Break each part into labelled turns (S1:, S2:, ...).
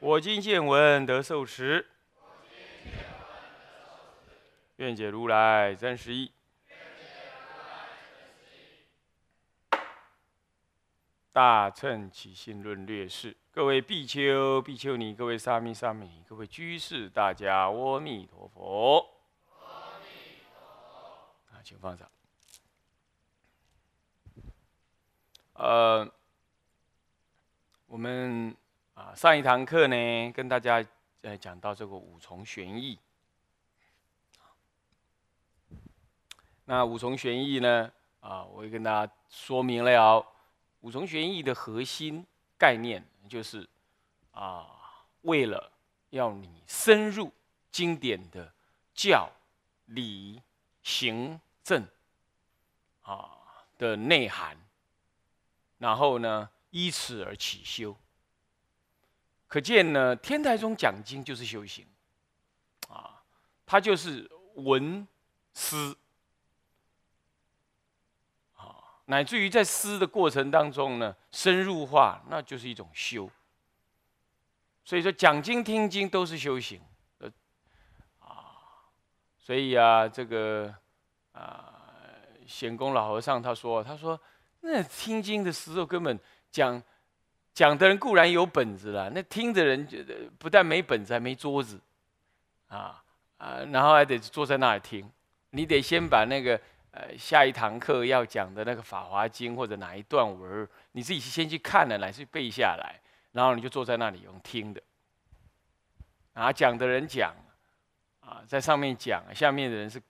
S1: 我今见闻得受持，愿解如来真实义。大乘起信论略释，各位比丘、比丘尼，各位沙弥、沙弥，各位居士，大家阿弥陀佛。啊请放上。呃，我们啊上一堂课呢，跟大家呃讲到这个五重玄义。那五重玄义呢，啊，我也跟大家说明了哦。五重玄义的核心概念就是啊，为了要你深入经典的教理行。政啊的内涵，然后呢，依此而起修。可见呢，天台宗讲经就是修行啊，它就是闻思啊，乃至于在思的过程当中呢，深入化，那就是一种修。所以说，讲经听经都是修行，呃啊，所以啊，这个。啊，显公老和尚他说：“他说那听经的时候，根本讲讲的人固然有本子了，那听的人觉得不但没本子，还没桌子啊啊，然后还得坐在那里听。你得先把那个呃下一堂课要讲的那个《法华经》或者哪一段文，你自己先去看了，乃至背下来，然后你就坐在那里用听的。啊，讲的人讲啊，在上面讲，下面的人是。”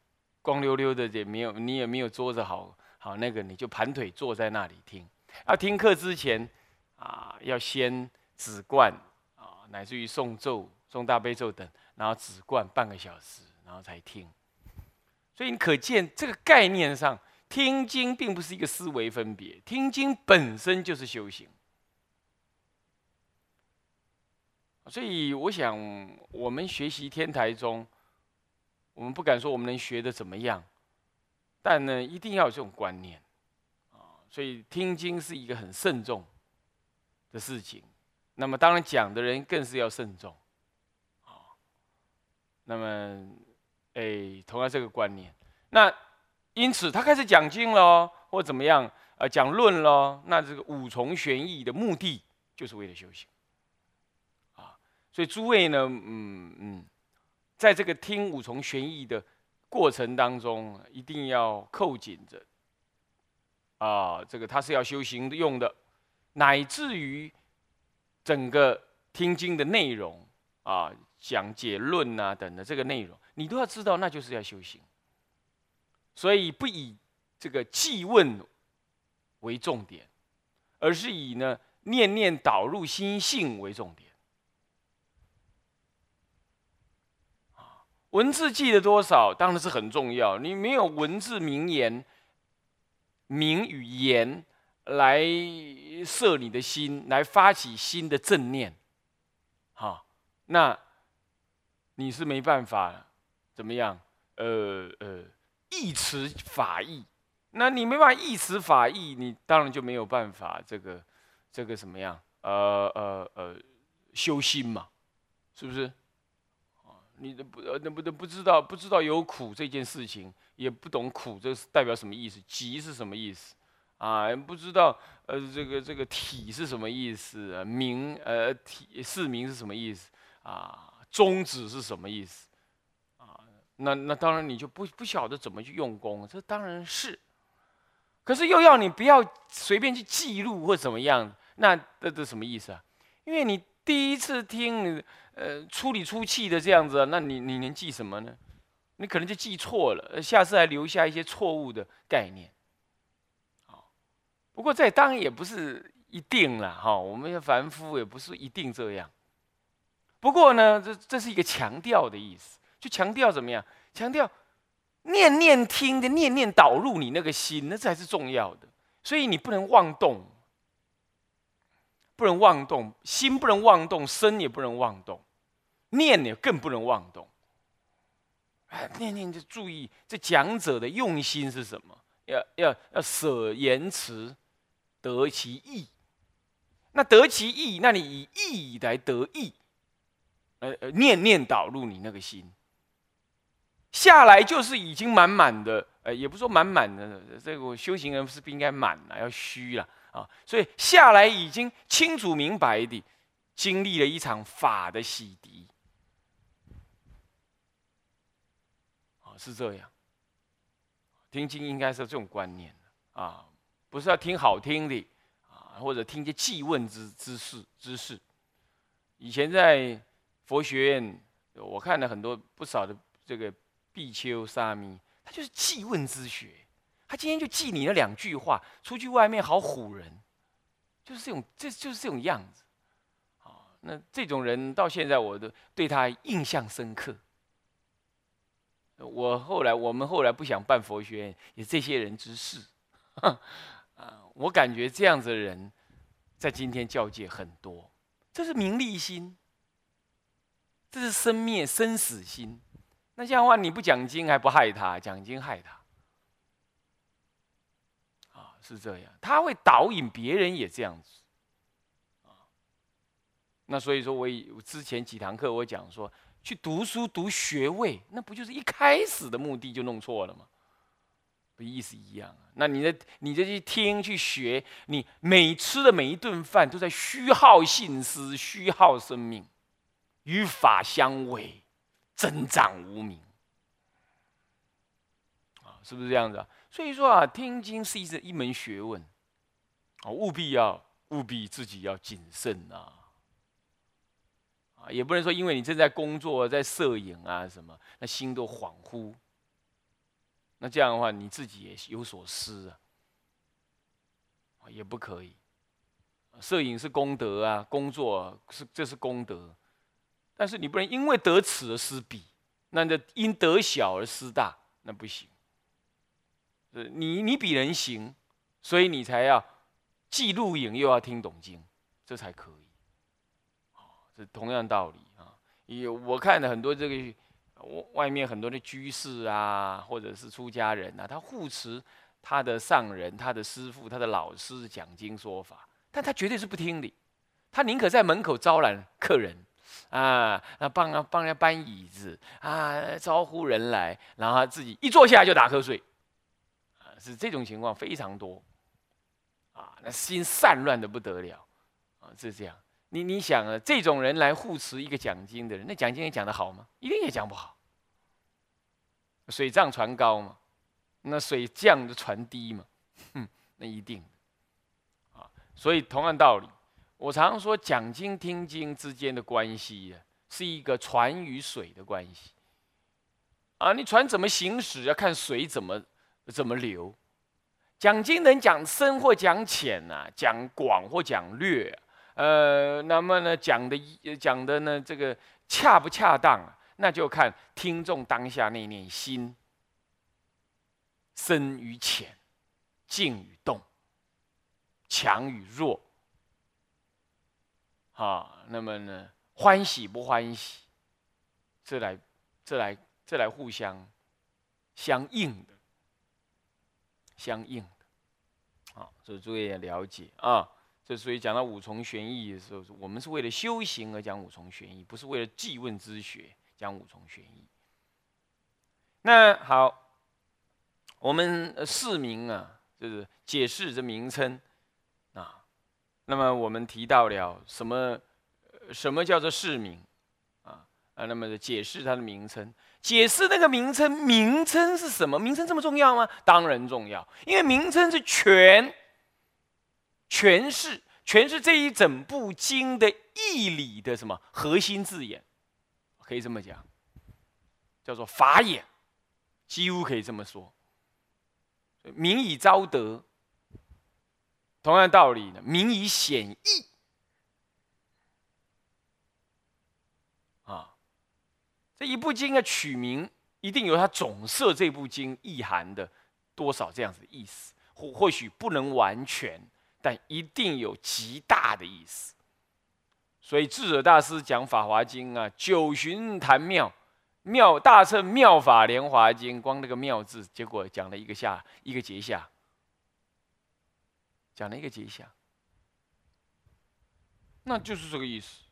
S1: 光溜溜的也没有，你也没有桌子好好那个，你就盘腿坐在那里听。要听课之前啊，要先止观啊，乃至于诵咒、诵大悲咒等，然后止观半个小时，然后才听。所以你可见这个概念上，听经并不是一个思维分别，听经本身就是修行。所以我想，我们学习天台中。我们不敢说我们能学的怎么样，但呢，一定要有这种观念啊。所以听经是一个很慎重的事情。那么当然讲的人更是要慎重啊。那么，哎，同样这个观念，那因此他开始讲经喽，或怎么样啊，讲论喽。那这个五重玄义的目的就是为了修行啊。所以诸位呢，嗯嗯。在这个听五重玄义的过程当中，一定要扣紧着啊，这个他是要修行用的，乃至于整个听经的内容啊、讲解论啊等的这个内容，你都要知道，那就是要修行。所以不以这个记问为重点，而是以呢念念导入心性为重点。文字记得多少，当然是很重要。你没有文字名言、名语言来摄你的心，来发起新的正念，哈，那你是没办法怎么样？呃呃，意持法意，那你没办法意持法意，你当然就没有办法这个这个什么样？呃呃呃，修心嘛，是不是？你都不呃，那不都不知道，不知道有苦这件事情，也不懂苦这是代表什么意思，集是什么意思，啊，不知道呃这个这个体是什么意思，名呃体是名是什么意思，啊，宗旨是什么意思，啊，那那当然你就不不晓得怎么去用功，这当然是，可是又要你不要随便去记录或怎么样，那这这什么意思啊？因为你第一次听。呃，出里出气的这样子，那你你能记什么呢？你可能就记错了，下次还留下一些错误的概念。不过这当然也不是一定了哈。我们凡夫也不是一定这样。不过呢，这这是一个强调的意思，就强调怎么样？强调念念听的，念念导入你那个心，那才是重要的。所以你不能妄动，不能妄动，心不能妄动，身也不能妄动，念也更不能妄动。哎，念念就注意这讲者的用心是什么？要要要舍言辞，得其意。那得其意，那你以意来得意。呃呃，念念导入你那个心，下来就是已经满满的，呃，也不说满满的，这个修行人是不应该满了，要虚了啊。所以下来已经清楚明白的，经历了一场法的洗涤，啊，是这样。听经应该是这种观念啊，不是要听好听的啊，或者听些记问之知识知识。以前在。佛学院，我看了很多不少的这个比丘沙弥，他就是记问之学。他今天就记你那两句话，出去外面好唬人，就是这种，这就是这种样子。啊，那这种人到现在我都对他印象深刻。我后来，我们后来不想办佛学院，也这些人之事。啊，我感觉这样子的人，在今天教界很多，这是名利心。这是生灭生死心，那这样的话，你不讲经还不害他，讲经害他，啊，是这样，他会导引别人也这样子，啊，那所以说，我之前几堂课我讲说，去读书读学位，那不就是一开始的目的就弄错了吗？意思一样啊？那你的你这去听去学，你每吃的每一顿饭都在虚耗信思，虚耗生命。与法相违，增长无名啊，是不是这样子啊？所以说啊，听经是一一门学问啊，务必要务必自己要谨慎啊啊，也不能说因为你正在工作，在摄影啊什么，那心都恍惚，那这样的话你自己也有所失啊，也不可以。摄影是功德啊，工作是这是功德。但是你不能因为得此而失彼，那就因得小而失大，那不行。你你比人行，所以你才要既录影又要听懂经，这才可以。这同样道理啊。有我看了很多这个外面很多的居士啊，或者是出家人啊，他护持他的上人、他的师父、他的老师讲经说法，但他绝对是不听的，他宁可在门口招揽客人。啊，那帮啊帮人家搬椅子啊，招呼人来，然后自己一坐下就打瞌睡，啊，是这种情况非常多，啊，那心散乱的不得了，啊，是这样。你你想啊，这种人来护持一个讲经的人，那讲经也讲得好吗？一定也讲不好。水涨船高嘛，那水降就船低嘛，哼，那一定，啊，所以同样道理。我常说，讲经听经之间的关系呀，是一个船与水的关系。啊，你船怎么行驶，要看水怎么怎么流。讲经能讲深或讲浅呐，讲广或讲略，呃，那么呢，讲的讲的呢，这个恰不恰当，那就看听众当下那念心，深与浅，静与动，强与弱。啊，那么呢，欢喜不欢喜，这来，这来，这来互相相应的，相应的，啊，所以诸位也了解啊。这所以讲到五重玄义的时候，我们是为了修行而讲五重玄义，不是为了记问之学讲五重玄义。那好，我们释名啊，就是解释这名称啊。那么我们提到了什么？什么叫做市名？啊啊，那么解释它的名称，解释那个名称，名称是什么？名称这么重要吗？当然重要，因为名称是全诠释诠释这一整部经的义理的什么核心字眼，可以这么讲，叫做法眼，几乎可以这么说，名以昭德。同样道理呢，名以显义。啊。这一部经的取名，一定有它总摄这部经意涵的多少这样子的意思，或或许不能完全，但一定有极大的意思。所以智者大师讲《法华经》啊，九旬谈妙，妙大乘妙法莲华经，光那个妙字，结果讲了一个下一个节下，讲了一个节下，那就是这个意思。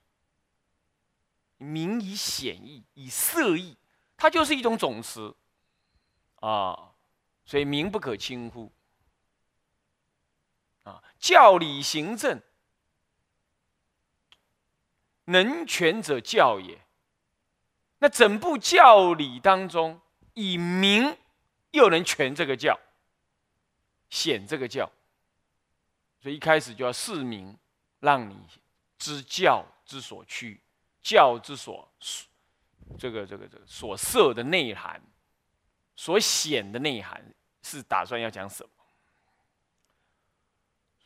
S1: 名以显义，以色义，它就是一种总词啊，所以名不可轻忽啊。教理行政。能权者教也。那整部教理当中，以明又能全这个教，显这个教，所以一开始就要示明，让你知教之所趋，教之所这个这个这个所设的内涵，所显的内涵是打算要讲什么？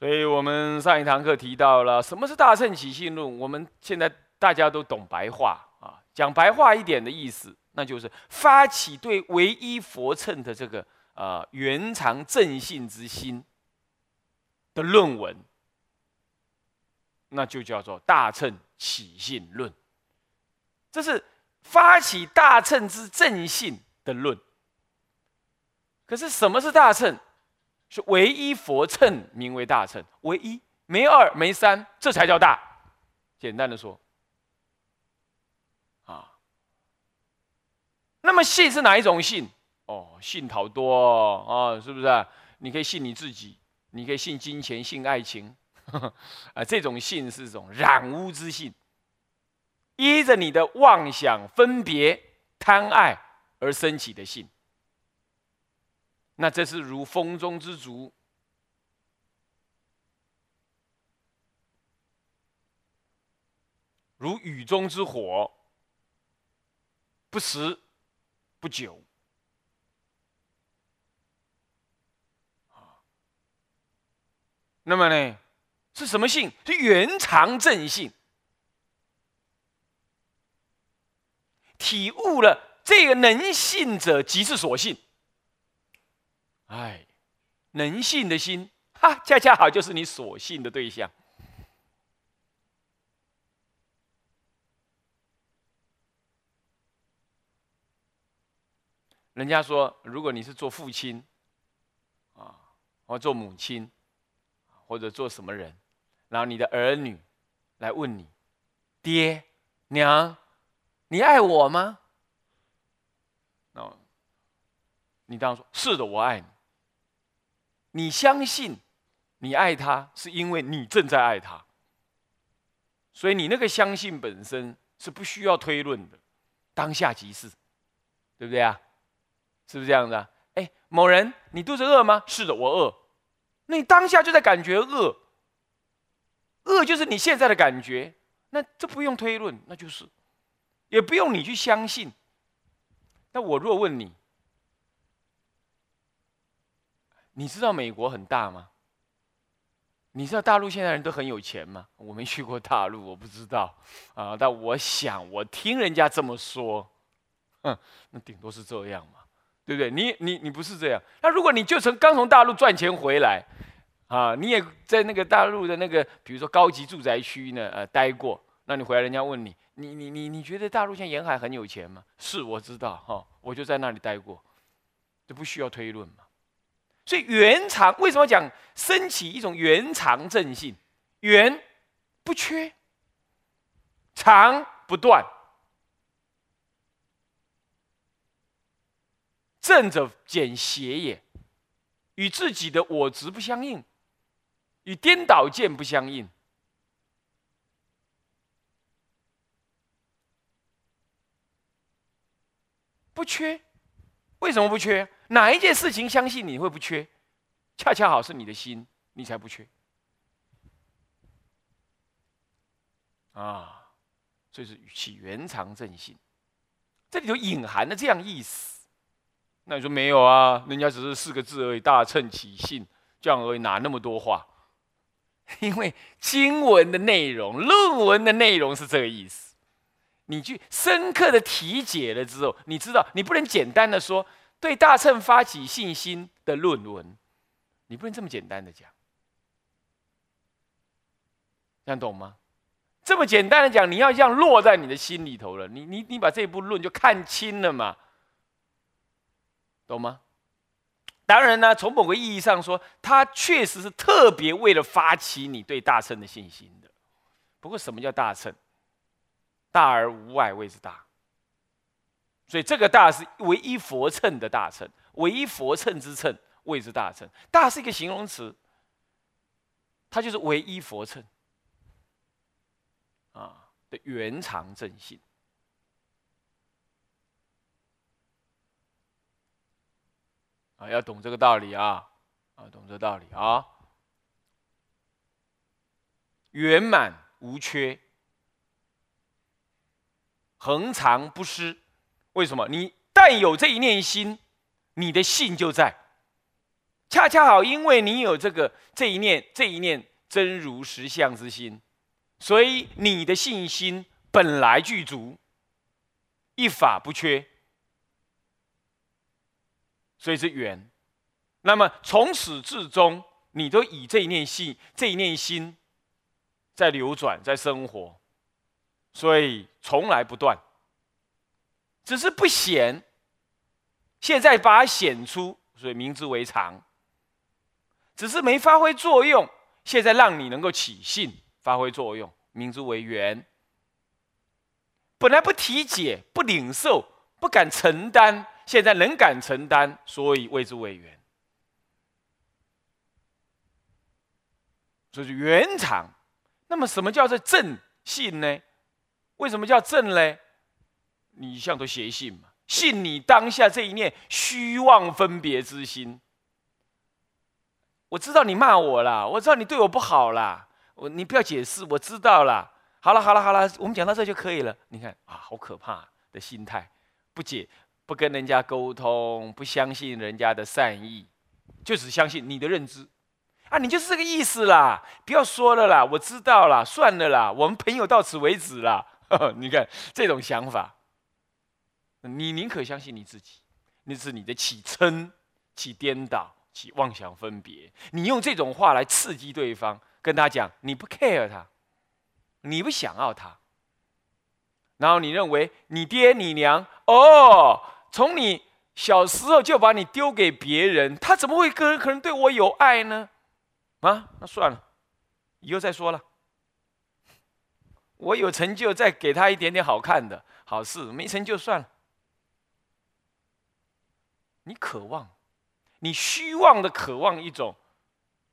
S1: 所以我们上一堂课提到了什么是大乘起信论。我们现在大家都懂白话啊，讲白话一点的意思，那就是发起对唯一佛乘的这个呃原常正信之心的论文，那就叫做大乘起信论。这是发起大乘之正信的论。可是什么是大乘？是唯一佛乘名为大乘，唯一没二没三，这才叫大。简单的说，啊，那么信是哪一种信？哦，信好多啊，是不是？你可以信你自己，你可以信金钱，信爱情，啊，这种信是一种染污之信，依着你的妄想、分别、贪爱而升起的信。那这是如风中之烛，如雨中之火，不时不久。那么呢，是什么性？是原常正性。体悟了这个能信者，即是所信。哎，能信的心，哈，恰恰好就是你所信的对象。人家说，如果你是做父亲，啊，或做母亲，或者做什么人，然后你的儿女来问你，爹娘，你爱我吗？哦，你当然说是的，我爱你。你相信，你爱他，是因为你正在爱他，所以你那个相信本身是不需要推论的，当下即是，对不对啊？是不是这样的？哎，某人，你肚子饿吗？是的，我饿。那你当下就在感觉饿，饿就是你现在的感觉，那这不用推论，那就是，也不用你去相信。那我若问你？你知道美国很大吗？你知道大陆现在人都很有钱吗？我没去过大陆，我不知道啊。但我想，我听人家这么说，哼，那顶多是这样嘛，对不对？你你你不是这样。那如果你就从刚从大陆赚钱回来，啊，你也在那个大陆的那个，比如说高级住宅区呢，呃，待过，那你回来，人家问你，你你你你觉得大陆现在沿海很有钱吗？是，我知道，哈，我就在那里待过，这不需要推论嘛。所以圆常为什么讲升起一种圆常正性？圆不缺，常不断，正者减邪也，与自己的我执不相应，与颠倒见不相应，不缺。为什么不缺？哪一件事情相信你会不缺？恰恰好是你的心，你才不缺。啊，所以是起原常正信，这里头隐含的这样意思。那你说没有啊？人家只是四个字而已，大乘起信这样而已，哪那么多话？因为经文的内容、论文的内容是这个意思。你去深刻的体解了之后，你知道你不能简单的说对大乘发起信心的论文，你不能这么简单的讲，这样懂吗？这么简单的讲，你要这样落在你的心里头了，你你你把这部论就看清了嘛，懂吗？当然呢，从某个意义上说，他确实是特别为了发起你对大乘的信心的。不过，什么叫大乘？大而无外谓之大。所以这个大是唯一佛乘的大乘，唯一佛乘之乘谓之大乘。大是一个形容词，它就是唯一佛乘啊的原常正性啊，要懂这个道理啊啊，懂这个道理啊，圆满无缺。恒常不失，为什么？你但有这一念心，你的信就在。恰恰好，因为你有这个这一念这一念真如实相之心，所以你的信心本来具足，一法不缺，所以是圆。那么从始至终，你都以这一念心这一念心在流转，在生活。所以从来不断，只是不显。现在把它显出，所以名之为常。只是没发挥作用，现在让你能够起信发挥作用，名之为缘。本来不体解、不领受、不敢承担，现在能敢承担，所以谓之为缘。这是原常。那么什么叫做正信呢？为什么叫正嘞？你一向都邪信嘛，信你当下这一念虚妄分别之心。我知道你骂我啦，我知道你对我不好啦，我你不要解释，我知道啦。好了好了好了，我们讲到这就可以了。你看啊，好可怕的心态，不解不跟人家沟通，不相信人家的善意，就只相信你的认知啊，你就是这个意思啦。不要说了啦，我知道啦，算了啦，我们朋友到此为止啦。你看这种想法，你宁可相信你自己，那是你的起嗔、起颠倒、起妄想分别。你用这种话来刺激对方，跟他讲你不 care 他，你不想要他，然后你认为你爹你娘哦，从你小时候就把你丢给别人，他怎么会可可能对我有爱呢？啊，那算了，以后再说了。我有成就，再给他一点点好看的好事；没成就算了。你渴望，你虚妄的渴望一种，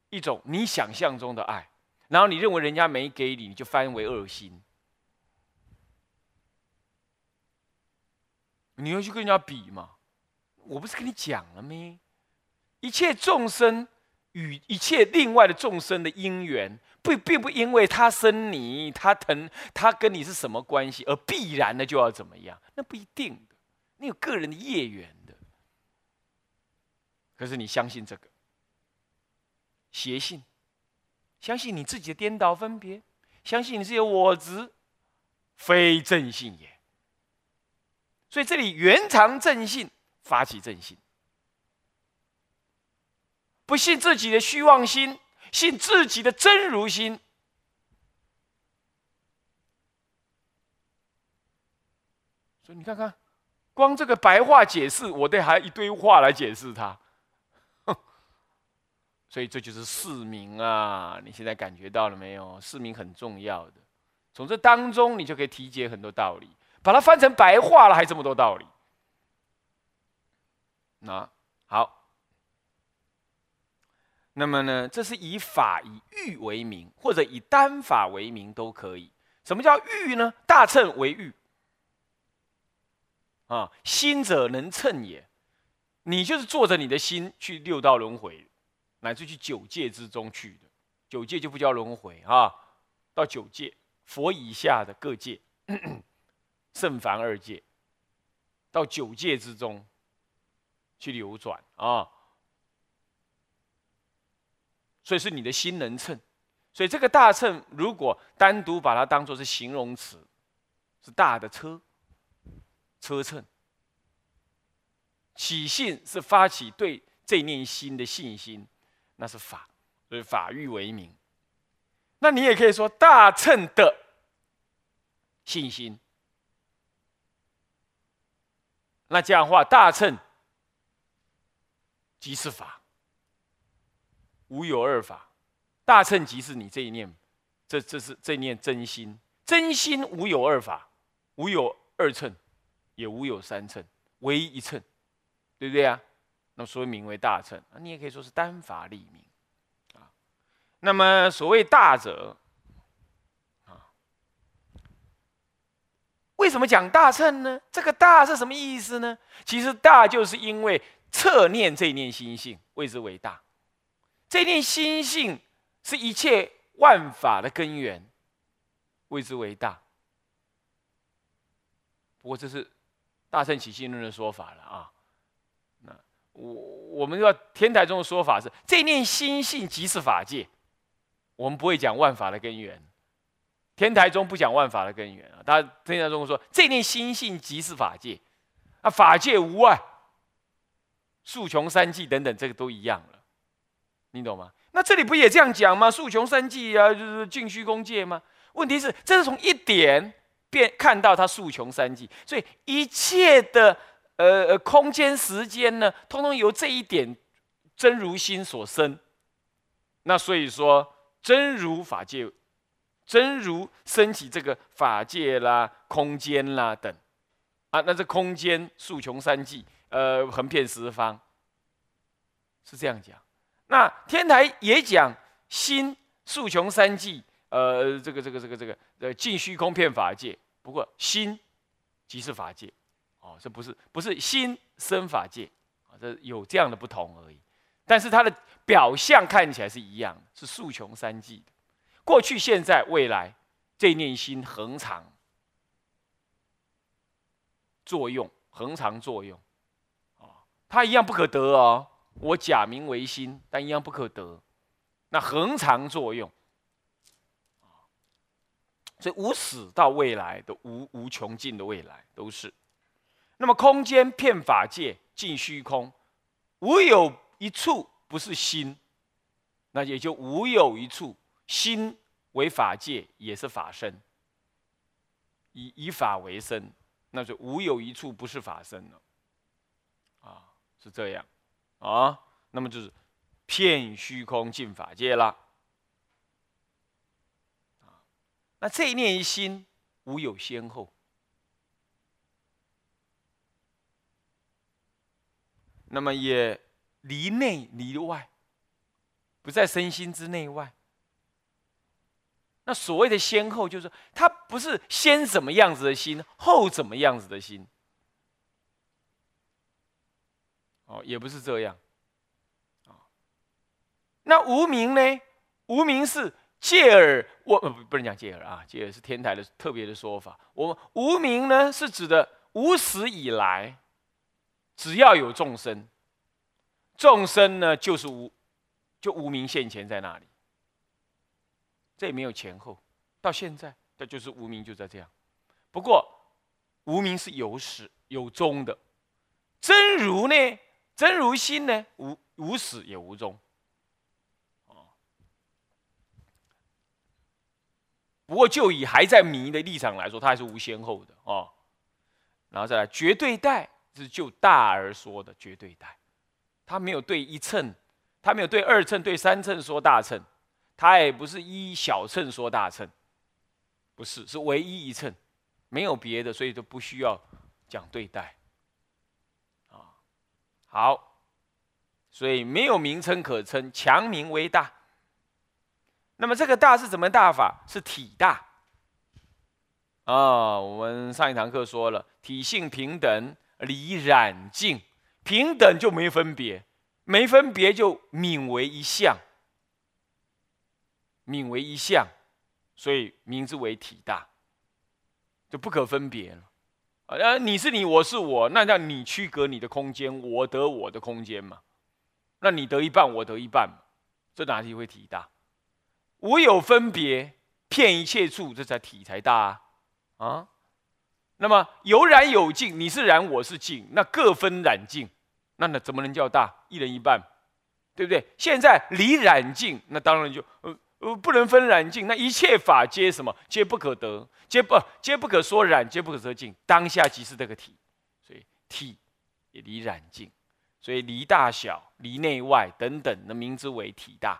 S1: 一种你想象中的爱，然后你认为人家没给你，你就翻为恶心。你要去跟人家比吗？我不是跟你讲了没？一切众生与一切另外的众生的因缘。不，并不因为他生你，他疼，他跟你是什么关系，而必然的就要怎么样？那不一定的，你有个人的业缘的。可是你相信这个邪信，相信你自己的颠倒分别，相信你是有我执，非正信也。所以这里原常正信，发起正信，不信自己的虚妄心。信自己的真如心，所以你看看，光这个白话解释，我得还一堆话来解释它。所以这就是市民啊！你现在感觉到了没有？市民很重要的，从这当中你就可以体解很多道理，把它翻成白话了，还这么多道理。那好。那么呢，这是以法以欲为名，或者以单法为名都可以。什么叫欲呢？大乘为欲啊，心者能称也。你就是坐着你的心去六道轮回，乃至去九界之中去的。九界就不叫轮回啊，到九界佛以下的各界，圣凡二界，到九界之中去流转啊。所以是你的心能称，所以这个大乘如果单独把它当做是形容词，是大的车，车秤。起信是发起对这念心的信心，那是法，所以法欲为名。那你也可以说大乘的信心。那这样的话，大乘即是法，无有二法。大乘即是你这一念，这这是这一念真心，真心无有二法，无有二乘，也无有三乘，唯一一乘。对不对啊？那么所以名为大乘，你也可以说是单法立名啊。那么所谓大者啊，为什么讲大乘呢？这个大是什么意思呢？其实大就是因为测念这念心性，谓之为大。这念心性是一切万法的根源，谓之为大。不过这是大乘起信论的说法了啊。我我们要天台中的说法是，这念心性即是法界，我们不会讲万法的根源。天台中不讲万法的根源啊，他天台中说这念心性即是法界，啊法界无外，数穷三际等等，这个都一样了，你懂吗？那这里不也这样讲吗？数穷三际啊，就是净虚空界吗？问题是这是从一点变看到它数穷三际，所以一切的。呃呃，空间时间呢，通通由这一点真如心所生。那所以说，真如法界，真如升起这个法界啦、空间啦等，啊，那这空间数穷三际，呃，横遍十方，是这样讲。那天台也讲心数穷三际，呃，这个这个这个这个呃，尽虚空遍法界。不过心即是法界。哦，这不是不是心生法界啊，这有这样的不同而已。但是它的表象看起来是一样，是数穷三际的。过去、现在、未来，这念心恒常作用，恒常作用啊，它一样不可得哦。我假名为心，但一样不可得。那恒常作用所以无始到未来的无无穷尽的未来都是。那么空间遍法界尽虚空，无有一处不是心，那也就无有一处心为法界，也是法身，以以法为身，那就无有一处不是法身了。啊，是这样啊，那么就是遍虚空尽法界了。啊那这一念一心无有先后。那么也离内离外，不在身心之内外。那所谓的先后，就是他不是先怎么样子的心，后怎么样子的心。哦，也不是这样。啊，那无名呢？无名是借耳，我不不能讲借耳啊，借耳是天台的特别的说法。我们无名呢，是指的无始以来。只要有众生，众生呢就是无，就无名现前在那里。这也没有前后，到现在，这就是无名就在这样。不过，无名是有始有终的，真如呢，真如心呢，无无始也无终。哦不过就以还在迷的立场来说，它还是无先后的哦。然后再来绝对代。是就大而说的绝对代，他没有对一称，他没有对二称、对三称说大称，他也不是一小称说大称，不是，是唯一一称，没有别的，所以就不需要讲对待。啊，好，所以没有名称可称，强名为大。那么这个大是怎么大法？是体大。啊，我们上一堂课说了，体性平等。离染净平等就没分别，没分别就泯为一相，泯为一相，所以名字为体大，就不可分别了。啊，你是你，我是我，那叫你区隔你的空间，我得我的空间嘛？那你得一半，我得一半嘛？这哪里会体大？唯有分别，骗一切处，这才体才大啊！啊！那么有染有净，你是染，我是净，那各分染净，那那怎么能叫大？一人一半，对不对？现在离染净，那当然就呃呃不能分染净，那一切法皆什么？皆不可得，皆不皆不可说染，皆不可说净。当下即是这个体，所以体也离染净，所以离大小、离内外等等的名之为体大。